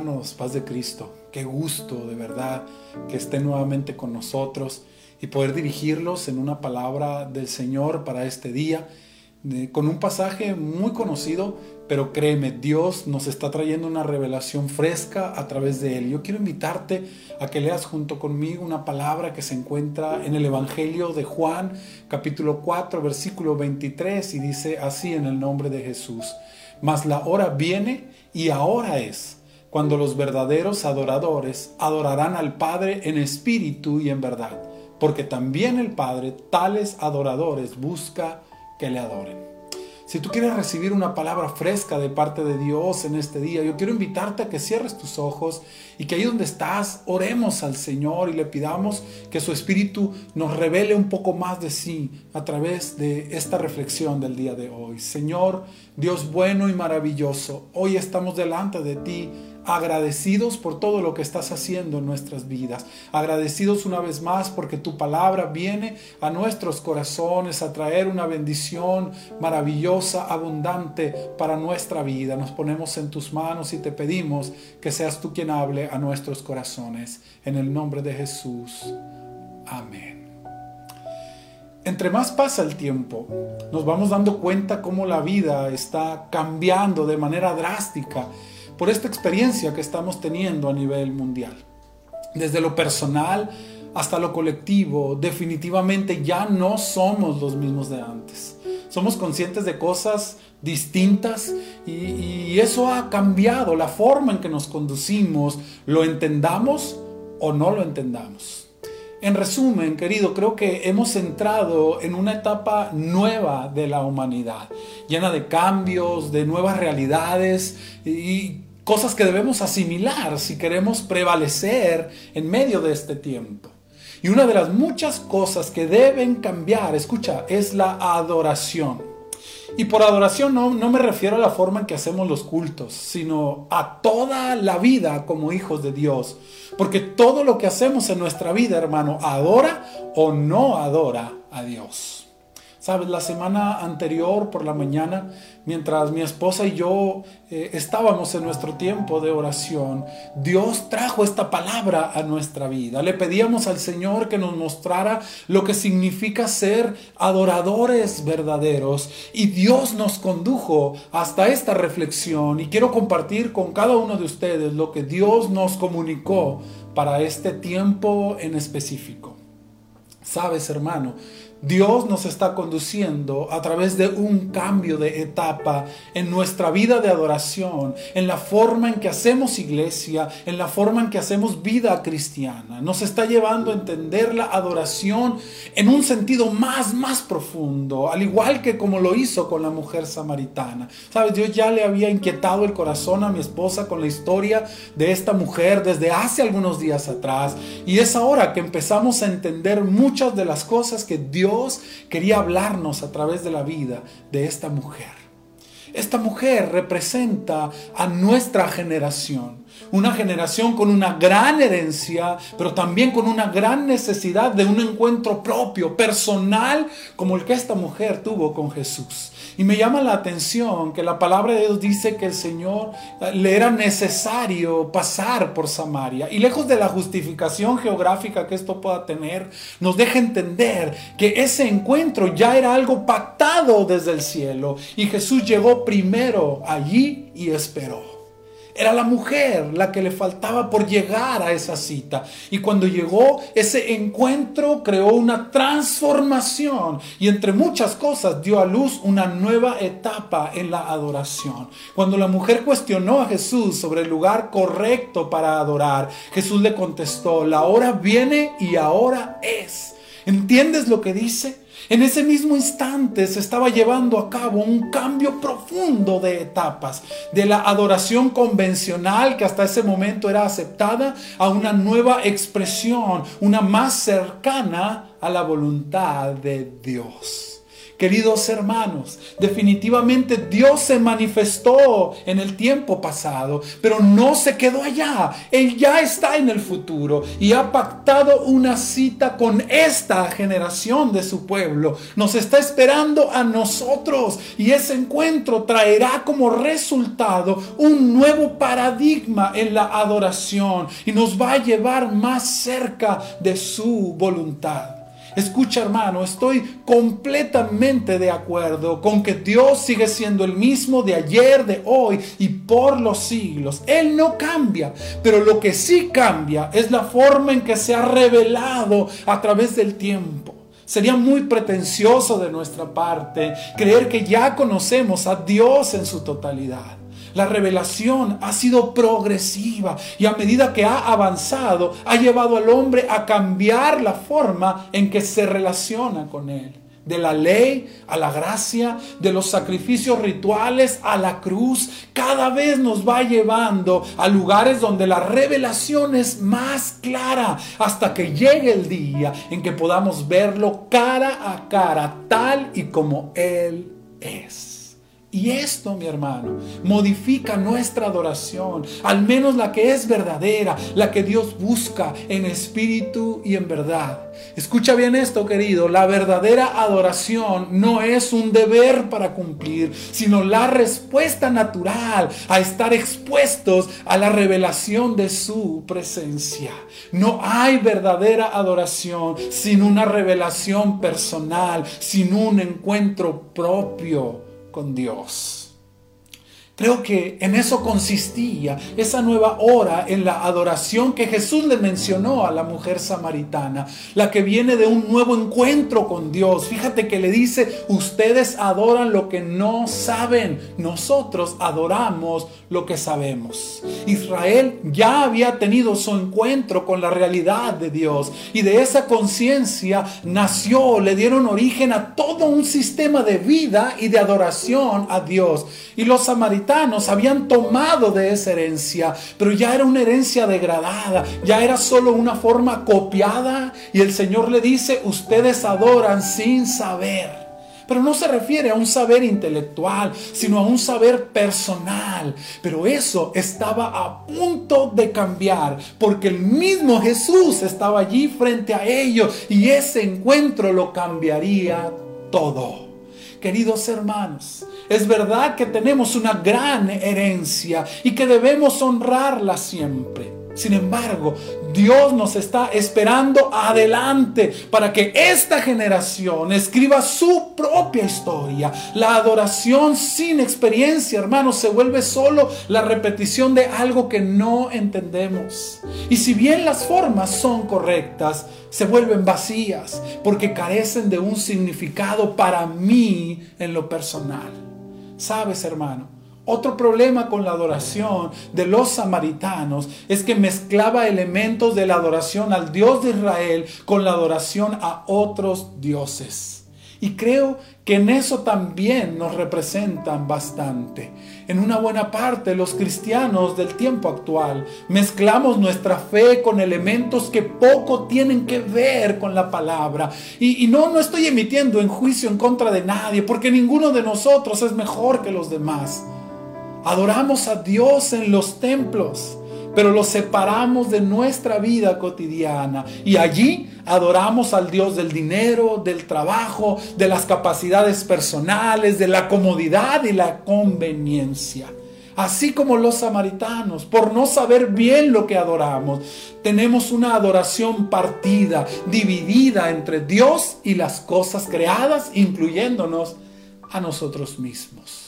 hermanos, paz de Cristo. Qué gusto, de verdad, que estén nuevamente con nosotros y poder dirigirlos en una palabra del Señor para este día, con un pasaje muy conocido, pero créeme, Dios nos está trayendo una revelación fresca a través de él. Yo quiero invitarte a que leas junto conmigo una palabra que se encuentra en el Evangelio de Juan, capítulo 4, versículo 23, y dice así en el nombre de Jesús. Mas la hora viene y ahora es cuando los verdaderos adoradores adorarán al Padre en espíritu y en verdad, porque también el Padre tales adoradores busca que le adoren. Si tú quieres recibir una palabra fresca de parte de Dios en este día, yo quiero invitarte a que cierres tus ojos y que ahí donde estás oremos al Señor y le pidamos que su Espíritu nos revele un poco más de sí a través de esta reflexión del día de hoy. Señor, Dios bueno y maravilloso, hoy estamos delante de ti agradecidos por todo lo que estás haciendo en nuestras vidas, agradecidos una vez más porque tu palabra viene a nuestros corazones a traer una bendición maravillosa, abundante para nuestra vida. Nos ponemos en tus manos y te pedimos que seas tú quien hable a nuestros corazones. En el nombre de Jesús. Amén. Entre más pasa el tiempo, nos vamos dando cuenta cómo la vida está cambiando de manera drástica por esta experiencia que estamos teniendo a nivel mundial. Desde lo personal hasta lo colectivo, definitivamente ya no somos los mismos de antes. Somos conscientes de cosas distintas y, eso ha cambiado la forma en que nos conducimos, lo entendamos o no lo entendamos. En resumen, querido, creo que hemos entrado en una etapa nueva de la humanidad, llena de cambios, de nuevas realidades y cosas que debemos asimilar si queremos prevalecer en medio de este tiempo. Y una de las muchas cosas que deben cambiar, escucha, es la adoración. Y por adoración no, no, me refiero a la forma en que hacemos los cultos, sino a toda la vida como hijos de Dios. Porque todo lo que hacemos en nuestra vida, hermano, adora o no adora a Dios. Sabes, la semana anterior por la mañana, mientras mi esposa y yo eh, estábamos en nuestro tiempo de oración, Dios trajo esta palabra a nuestra vida. Le pedíamos al Señor que nos mostrara lo que significa ser adoradores verdaderos y Dios nos condujo hasta esta reflexión y quiero compartir con cada uno de ustedes lo que Dios nos comunicó para este tiempo en específico. Sabes, hermano, Dios nos está conduciendo a través de un cambio de etapa en nuestra vida de adoración, en la forma en que hacemos iglesia, en la forma en que hacemos vida cristiana. Nos está llevando a entender la adoración en un sentido más, más profundo, al igual que como lo hizo con la mujer samaritana. Sabes, Dios ya le había inquietado el corazón a mi esposa con la historia de esta mujer desde hace algunos días atrás. Y es ahora que empezamos a entender de las cosas que Dios quería hablarnos a través de la vida de esta mujer. Esta mujer representa a nuestra generación, una generación con una gran herencia, pero también con una gran necesidad de un encuentro propio, personal, como el que esta mujer tuvo con Jesús. Y me llama la atención que la palabra de Dios dice que el Señor eh, le era necesario pasar por Samaria. Y lejos de la justificación geográfica que esto pueda tener, nos deja entender que ese encuentro ya era algo pactado desde el cielo. Y Jesús llegó primero allí y esperó. Era la mujer la que le faltaba por llegar a esa cita. Y cuando llegó, ese encuentro creó una transformación y entre muchas cosas dio a luz una nueva etapa en la adoración. Cuando la mujer cuestionó a Jesús sobre el lugar correcto para adorar, Jesús le contestó, la hora viene y ahora es. ¿Entiendes lo que dice? En ese mismo instante se estaba llevando a cabo un cambio profundo de etapas, de la adoración convencional que hasta ese momento era aceptada, a una nueva expresión, una más cercana a la voluntad de Dios. Queridos hermanos, definitivamente Dios se manifestó en el tiempo pasado, pero no se quedó allá. Él ya está en el futuro y ha pactado una cita con esta generación de su pueblo. Nos está esperando a nosotros y ese encuentro traerá como resultado un nuevo paradigma en la adoración y nos va a llevar más cerca de su voluntad. Escucha hermano, estoy completamente de acuerdo con que Dios sigue siendo el mismo de ayer, de hoy y por los siglos. Él no cambia, pero lo que sí cambia es la forma en que se ha revelado a través del tiempo. Sería muy pretencioso de nuestra parte creer que ya conocemos a Dios en su totalidad. La revelación ha sido progresiva y a medida que ha avanzado ha llevado al hombre a cambiar la forma en que se relaciona con él. De la ley a la gracia, de los sacrificios rituales a la cruz, cada vez nos va llevando a lugares donde la revelación es más clara hasta que llegue el día en que podamos verlo cara a cara, tal y como Él es. Y esto, mi hermano, modifica nuestra adoración, al menos la que es verdadera, la que Dios busca en espíritu y en verdad. Escucha bien esto, querido, la verdadera adoración no es un deber para cumplir, sino la respuesta natural a estar expuestos a la revelación de su presencia. No hay verdadera adoración sin una revelación personal, sin un encuentro propio con Dios. Creo que en eso consistía esa nueva hora en la adoración que Jesús le mencionó a la mujer samaritana, la que viene de un nuevo encuentro con Dios. Fíjate que le dice, ustedes adoran lo que no saben, nosotros adoramos lo que sabemos. Israel ya había tenido su encuentro con la realidad de Dios y de esa conciencia nació, le dieron origen a todo un sistema de vida y de adoración a Dios. Y los samaritanos habían tomado de esa herencia, pero ya era una herencia degradada, ya era solo una forma copiada y el Señor le dice, ustedes adoran sin saber. Pero no se refiere a un saber intelectual, sino a un saber personal. Pero eso estaba a punto de cambiar, porque el mismo Jesús estaba allí frente a ellos y ese encuentro lo cambiaría todo. Queridos hermanos, es verdad que tenemos una gran herencia y que debemos honrarla siempre. Sin embargo, Dios nos está esperando adelante para que esta generación escriba su propia historia. La adoración sin experiencia, hermanos, se vuelve solo la repetición de algo que no entendemos. Y si bien las formas son correctas, se vuelven vacías porque carecen de un significado para mí en lo personal. ¿Sabes, hermano? Otro problema con la adoración de los samaritanos es que mezclaba elementos de la adoración al Dios de Israel con la adoración a otros dioses. Y creo que en eso también nos representan bastante. En una buena parte los cristianos del tiempo actual mezclamos nuestra fe con elementos que poco tienen que ver con la palabra. Y, no, no estoy emitiendo en juicio en contra de nadie, porque ninguno de nosotros es mejor que los demás. Adoramos a Dios en los templos, pero lo separamos de nuestra vida cotidiana. Y allí adoramos al Dios del dinero, del trabajo, de las capacidades personales, de la comodidad y la conveniencia. Así como los samaritanos, por no saber bien lo que adoramos, tenemos una adoración partida, dividida entre Dios y las cosas creadas, incluyéndonos a nosotros mismos.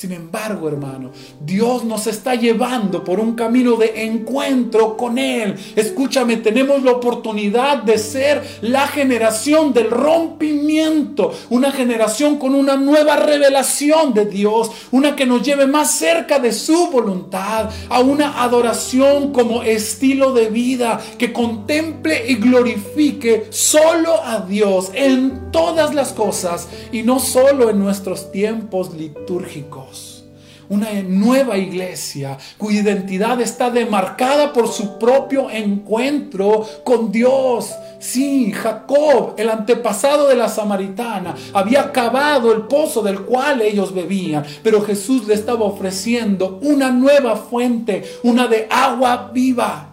Sin embargo, hermano, Dios nos está llevando por un camino de encuentro con Él. Escúchame, tenemos la oportunidad de ser la generación del rompimiento, una generación con una nueva revelación de Dios, una que nos lleve más cerca de su voluntad, a una adoración como estilo de vida que contemple y glorifique solo a Dios en todas las cosas y no solo en nuestros tiempos litúrgicos. Una nueva iglesia cuya identidad está demarcada por su propio encuentro con Dios. Sí, Jacob, el antepasado de la samaritana, había cavado el pozo del cual ellos bebían, pero Jesús le estaba ofreciendo una nueva fuente, una de agua viva.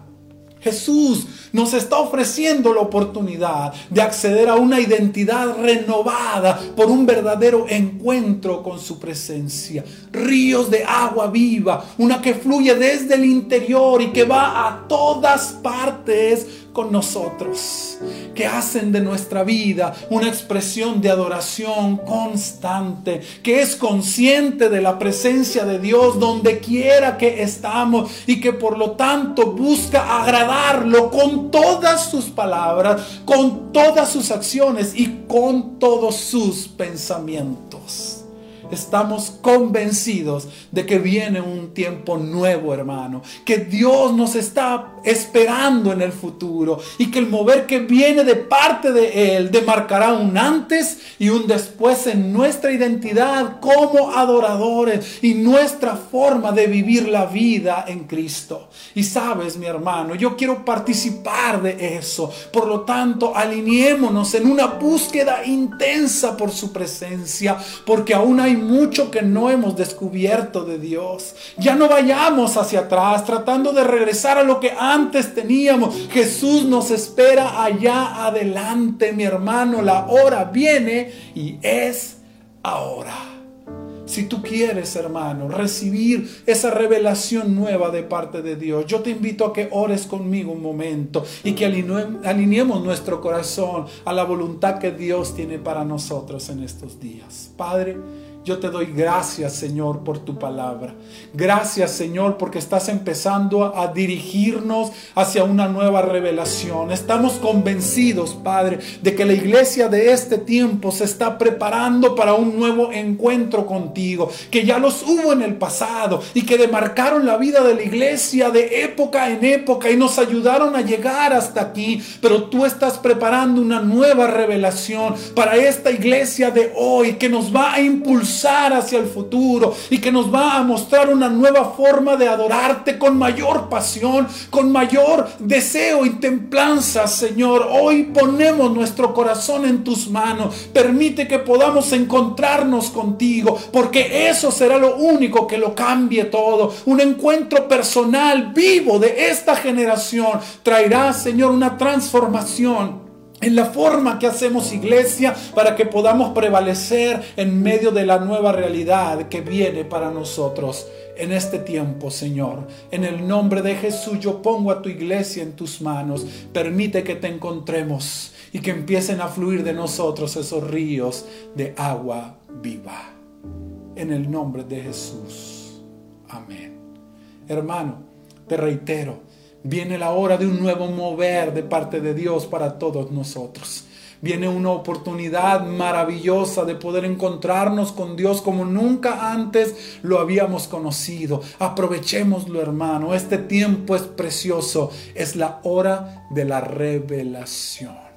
Jesús nos está ofreciendo la oportunidad de acceder a una identidad renovada por un verdadero encuentro con su presencia. Ríos de agua viva, una que fluye desde el interior y que va a todas partes con nosotros, que hacen de nuestra vida una expresión de adoración constante, que es consciente de la presencia de Dios donde quiera que estamos y que por lo tanto busca agradarlo con todas sus palabras, con todas sus acciones y con todos sus pensamientos estamos convencidos de que viene un tiempo nuevo, hermano. Que Dios nos está esperando en el futuro y que el mover que viene de parte de Él demarcará un antes y un después en nuestra identidad como adoradores y nuestra forma de vivir la vida en Cristo. Y sabes, mi hermano, yo quiero participar de eso. Por lo tanto, alineémonos en una búsqueda intensa por su presencia, porque aún hay mucho que no hemos descubierto de Dios. Ya no vayamos hacia atrás tratando de regresar a lo que antes teníamos. Jesús nos espera allá adelante, mi hermano. La hora viene y es ahora. Si tú quieres, hermano, recibir esa revelación nueva de parte de Dios, yo te invito a que ores conmigo un momento y que alineemos nuestro corazón a la voluntad que Dios tiene para nosotros en estos días. Padre, yo te doy gracias, Señor, por tu palabra. Gracias, Señor, porque estás empezando a dirigirnos hacia una nueva revelación. Estamos convencidos, Padre, de que la iglesia de este tiempo se está preparando para un nuevo encuentro contigo, que ya los hubo en el pasado y que demarcaron la vida de la iglesia de época en época y nos ayudaron a llegar hasta aquí. Pero tú estás preparando una nueva revelación para esta iglesia de hoy que nos va a hacia el futuro y que nos va a mostrar una nueva forma de adorarte con mayor pasión, con mayor deseo y templanza, Señor. Hoy ponemos nuestro corazón en tus manos. Permite que podamos encontrarnos contigo, porque eso será lo único que lo cambie todo. Un encuentro personal, vivo de esta generación traerá, Señor, una transformación en la forma que hacemos iglesia para que podamos prevalecer en medio de la nueva realidad que viene para nosotros en este tiempo, Señor. En el nombre de Jesús yo pongo a tu iglesia en tus manos. Permite que te encontremos y que empiecen a fluir de nosotros esos ríos de agua viva. En el nombre de Jesús. Amén. Hermano, te reitero, Viene la hora de un nuevo mover de parte de Dios para todos nosotros. Viene una oportunidad maravillosa de poder encontrarnos con Dios como nunca antes lo habíamos conocido. Aprovechémoslo, hermano. Este tiempo es precioso. Es la hora de la revelación.